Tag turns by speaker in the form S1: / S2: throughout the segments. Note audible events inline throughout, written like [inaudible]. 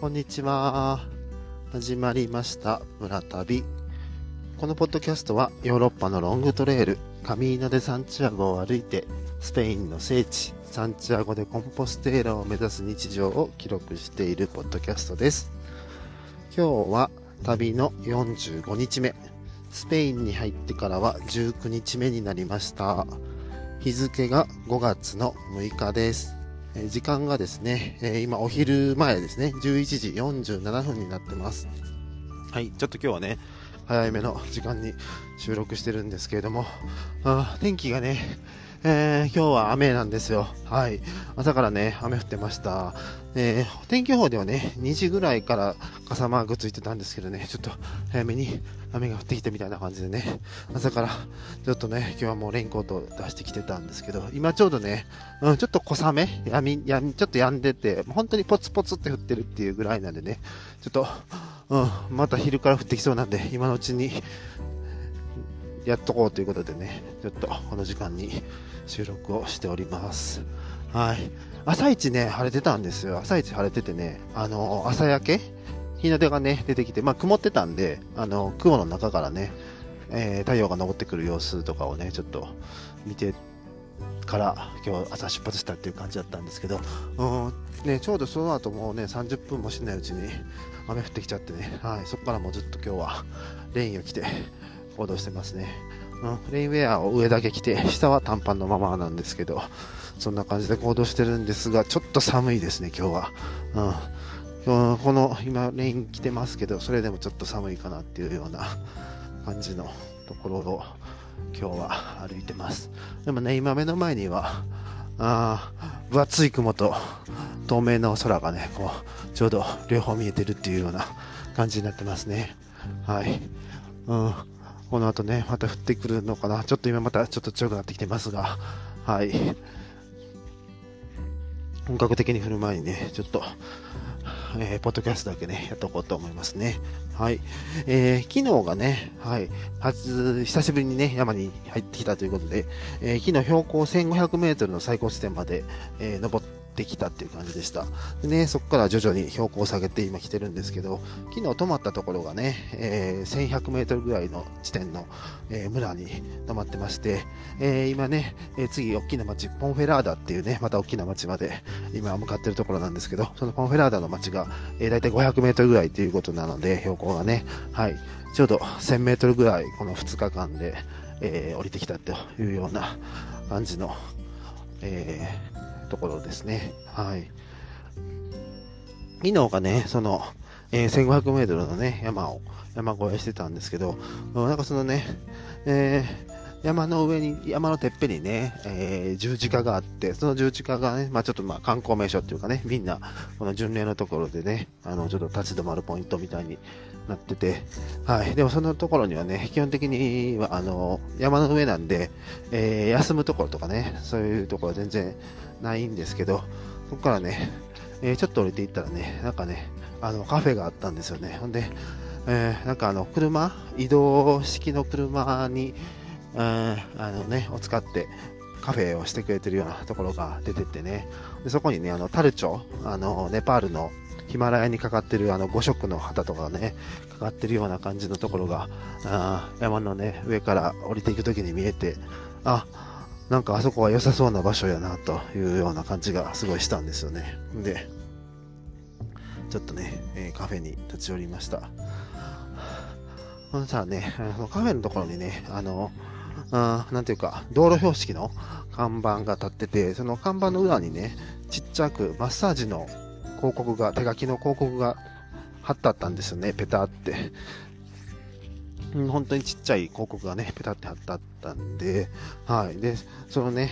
S1: こんにちは。始まりました。村旅。このポッドキャストはヨーロッパのロングトレイル、カミーノ・デ・サンチアゴを歩いて、スペインの聖地、サンチアゴ・でコンポステーラを目指す日常を記録しているポッドキャストです。今日は旅の45日目。スペインに入ってからは19日目になりました。日付が5月の6日です。えー時間がですね、えー今お昼前ですね、11時47分になってます。はい、ちょっと今日はね、早めの時間に収録してるんですけれども、あー天気がね、えー今日は雨なんですよ。はい。朝からね、雨降ってました。えー天気予報ではね、2時ぐらいから傘マークついてたんですけどね、ちょっと早めに雨が降ってきたみたいな感じでね、朝からちょっとね、今日はもうレインコート出してきてたんですけど、今ちょうどね、うん、ちょっと小雨やみ、やみ、ちょっと止んでて、本当にポツポツって降ってるっていうぐらいなんでね、ちょっと、うん、また昼から降ってきそうなんで、今のうちに、やっとこうということでね、ちょっとこの時間に収録をしております。はい。朝一ね、晴れてたんですよ。朝一晴れててね、あの、朝焼け？日の出がね、出てきて、まあ曇ってたんで、あの、雲の中からね、えー太陽が昇ってくる様子とかをね、ちょっと見てから今日朝出発したっていう感じだったんですけど、うん、ね、ちょうどその後もうね、30分もしないうちに雨降ってきちゃってね、はい、そこからもうずっと今日はレインを着て行動してますね。うん、レインウェアを上だけ着て、下は短パンのままなんですけど、そんな感じで行動してるんですが、ちょっと寒いですね、今日は。うん。この今レイン着てますけどそれでもちょっと寒いかなっていうような感じのところを今日は歩いてます。でもね今目の前にはあ分厚い雲と透明の空がねこうちょうど両方見えてるっていうような感じになってますね。はい。うん。この後ねまた降ってくるのかなちょっと今またちょっと強くなってきてますがはい本格的に降る前にねちょっとえーポッドキャストだけね、やっとこうと思いますね。はい。えー昨日がね、はい、初、久しぶりにね、山に入ってきたということで、えー昨日標高1500メートルの最高地点まで、えー登ってきたっていう感じでした。でね、そこから徐々に標高を下げて今来てるんですけど、昨日泊まったところがね、えー1100メートルぐらいの地点の、えー村に泊まってまして、えー今ね、え次、大きな町、ポンフェラーダっていうね、また大きな町まで、今向かってるところなんですけど、そのポンフェラーダの町が、えー、大体500メートルぐらいということなので、標高がね、はい、ちょうど1000メートルぐらい、この2日間で、え降りてきたというような感じの、えーところですね。はい。昨日がね、その、えー1500メートルのね、山を、山越えしてたんですけど、なんかそのね、えー山の上に、山のてっぺんにね、えー十字架があって、その十字架がね、まあちょっとまあ観光名所っていうかね、みんな、この巡礼のところでね、あの、ちょっと立ち止まるポイントみたいになってて、はい。でもそのところにはね、基本的には、あの、山の上なんで、えー休むところとかね、そういうところは全然ないんですけど、そこからね、えーちょっと降りていったらね、なんかね、あの、カフェがあったんですよね。ほんで、えーなんかあの、車、移動式の車に、えーあのね、を使ってカフェをしてくれてるようなところが出てってね、でそこにね、あの、タルチョ、あの、ネパールのヒマラヤにかかってるあの5色の旗とかね、かかってるような感じのところが、あ山のね、上から降りていくときに見えて、あ、なんかあそこは良さそうな場所やなというような感じがすごいしたんですよね。で、ちょっとね、えカフェに立ち寄りました。ほんさね、あのカフェのところにね、あの、あなんていうか、道路標識の看板が立ってて、その看板の裏にね、ちっちゃくマッサージの広告が、手書きの広告が貼ってあったんですよね、ペタって。本当にちっちゃい広告がね、ペタって貼ってあったんで、はい。で、そのね、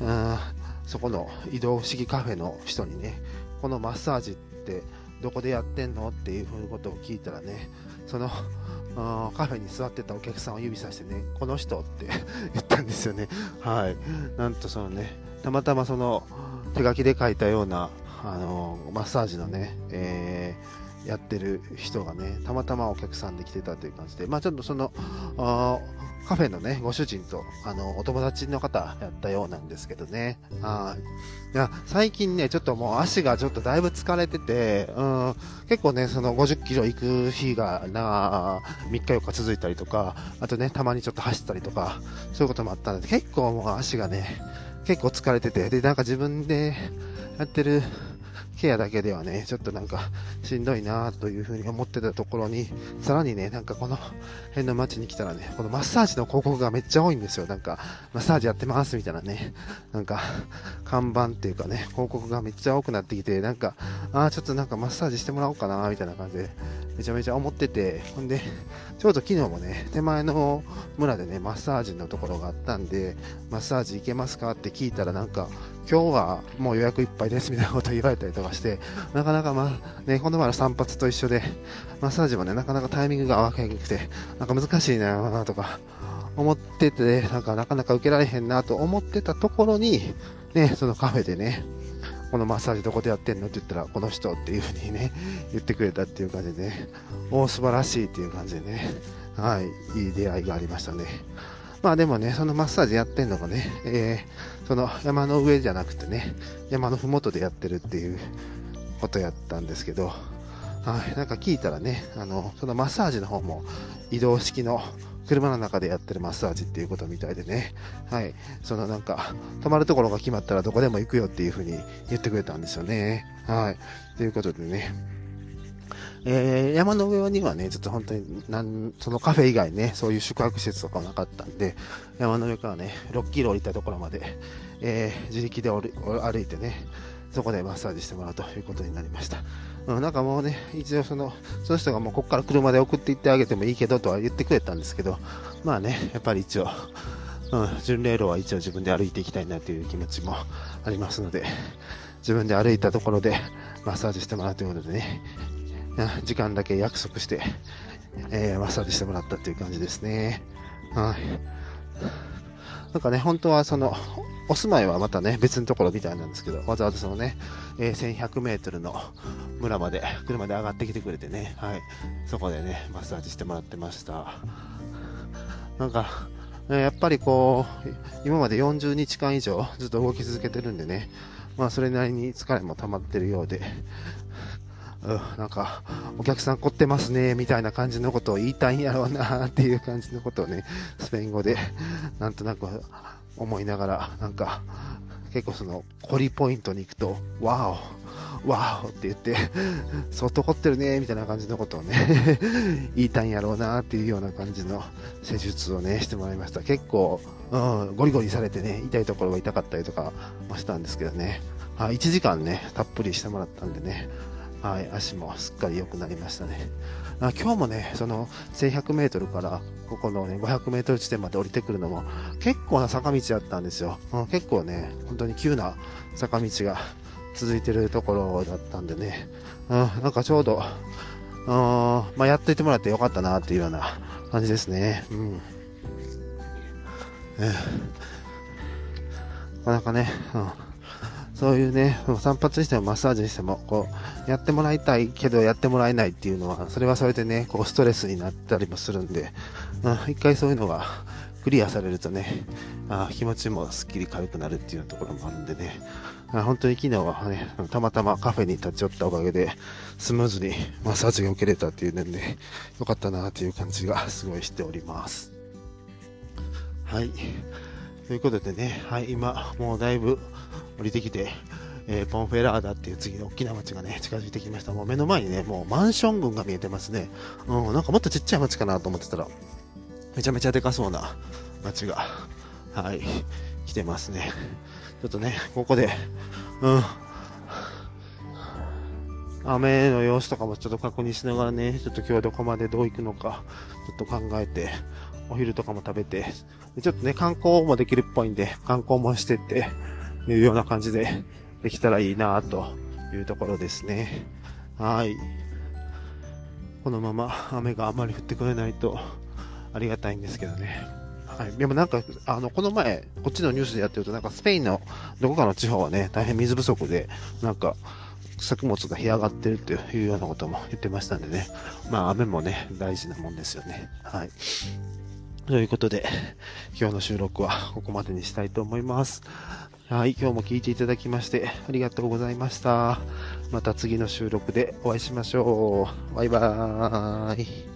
S1: うんそこの移動不思議カフェの人にね、このマッサージってどこでやってんのっていうふうなことを聞いたらね、その、カフェに座ってたお客さんを指さしてね、この人って [laughs] 言ったんですよね。はい。なんとそのね、たまたまその手書きで書いたような、あのマッサージのね、えーやってる人がね、たまたまお客さんで来てたという感じで、まあちょっとその、カフェのね、ご主人と、あの、お友達の方やったようなんですけどね。はい。いや、最近ね、ちょっともう足がちょっとだいぶ疲れてて、うん、結構ね、その50キロ行く日がな、3日4日続いたりとか、あとね、たまにちょっと走ったりとか、そういうこともあったので、結構もう足がね、結構疲れてて、で、なんか自分でやってるケアだけではね、ちょっとなんかしんどいなというふうに思ってたところに、さらにね、なんかこの辺の街に来たらね、このマッサージの広告がめっちゃ多いんですよ。なんか、マッサージやってますみたいなね、なんか、看板っていうかね、広告がめっちゃ多くなってきて、なんか、ああ、ちょっとなんかマッサージしてもらおうかな、みたいな感じで、めちゃめちゃ思ってて、ほんで、ちょうど昨日もね、手前の村でね、マッサージのところがあったんで、マッサージ行けますかって聞いたらなんか、今日はもう予約いっぱいですみたいなこと言われたりとかして、なかなかまあ、ね、この前の散髪と一緒で、マッサージもね、なかなかタイミングが合わなくて、なんか難しいなとか、思ってて、なんかなかなか受けられへんなと思ってたところに、ね、そのカフェでね、このマッサージどこでやってんのって言ったら、この人っていう風にね、言ってくれたっていう感じでね、お素晴らしいっていう感じでね、はい、いい出会いがありましたね。まあでもね、そのマッサージやってんのがね、えー、その山の上じゃなくてね、山のふもとでやってるっていうことやったんですけど、はい、なんか聞いたらね、あの、そのマッサージの方も移動式の車の中でやってるマッサージっていうことみたいでね、はい、そのなんか、泊まるところが決まったらどこでも行くよっていう風に言ってくれたんですよね。はい。ということでね、えー、山の上にはね、ちょっと本当になん、そのカフェ以外ね、そういう宿泊施設とかなかったんで、山の上からね、6キロ降りたところまで、えー、自力で歩いてね、そこでマッサージしてもらうということになりました。うん、なんかもうね、一応その、その人がもうここから車で送って行ってあげてもいいけどとは言ってくれたんですけど、まあね、やっぱり一応、うん、巡礼路は一応自分で歩いていきたいなという気持ちもありますので、自分で歩いたところでマッサージしてもらうということでね、[laughs] 時間だけ約束して、えー、マッサージしてもらったという感じですね。はい。なんかね、本当はその、お住まいはまたね、別のところみたいなんですけど、わざわざそのね、えー、1100メートルの村まで、車で上がってきてくれてね、はい、そこでね、マッサージしてもらってました。なんか、やっぱりこう、今まで40日間以上ずっと動き続けてるんでね、まあそれなりに疲れも溜まってるようで、うん、なんか、お客さん凝ってますね、みたいな感じのことを言いたいんやろうな、っていう感じのことをね、スペイン語で、なんとなく思いながら、なんか、結構その、凝りポイントに行くと、ワオワオって言って、相当凝ってるね、みたいな感じのことをね [laughs] 言いたいんやろうな、っていうような感じの施術をね、してもらいました。結構、うん、ゴリゴリされてね、痛いところが痛かったりとかもしたんですけどね。あ1時間ね、たっぷりしてもらったんでね、はい、足もすっかり良くなりましたね。[laughs] あ今日もね、その1100メートルからここのね、500メートル地点まで降りてくるのも結構な坂道だったんですよ。うん、結構ね、本当に急な坂道が続いてるところだったんでね、うん、なんかちょうど、うん、まあ、やっといてもらってよかったなっていうような感じですね。うん。なかなかね、うんそういうね、散髪してもマッサージにしても、こう、やってもらいたいけどやってもらえないっていうのは、それはそれでね、こう、ストレスになったりもするんで、うん、一回そういうのがクリアされるとね、あ気持ちもすっきり軽くなるっていうところもあるんでね、あ本当に昨日はね、たまたまカフェに立ち寄ったおかげで、スムーズにマッサージが受けれたっていう点で、よかったなっていう感じがすごいしております。はい。ということでね、はい、今、もうだいぶ降りてきて、えー、ポンフェラーダっていう次の大きな町がね、近づいてきました。もう目の前にね、もうマンション群が見えてますね。うん、なんかもっとちっちゃい町かなと思ってたら、めちゃめちゃでかそうな町が、はい、来てますね。ちょっとね、ここで、うん、雨の様子とかもちょっと確認しながらね、ちょっと今日はどこまでどう行くのか、ちょっと考えて、お昼とかも食べて、ちょっとね、観光もできるっぽいんで、観光もしてって、いうような感じでできたらいいなというところですね。はい。このまま雨があんまり降ってくれないとありがたいんですけどね。はい。でもなんか、あの、この前、こっちのニュースでやってると、なんかスペインのどこかの地方はね、大変水不足で、なんか、作物が干上がってるというようなことも言ってましたんでね。まあ雨もね、大事なもんですよね。はい。ということで、今日の収録はここまでにしたいと思います。はい、今日も聞いていただきましてありがとうございました。また次の収録でお会いしましょう。バイバーイ。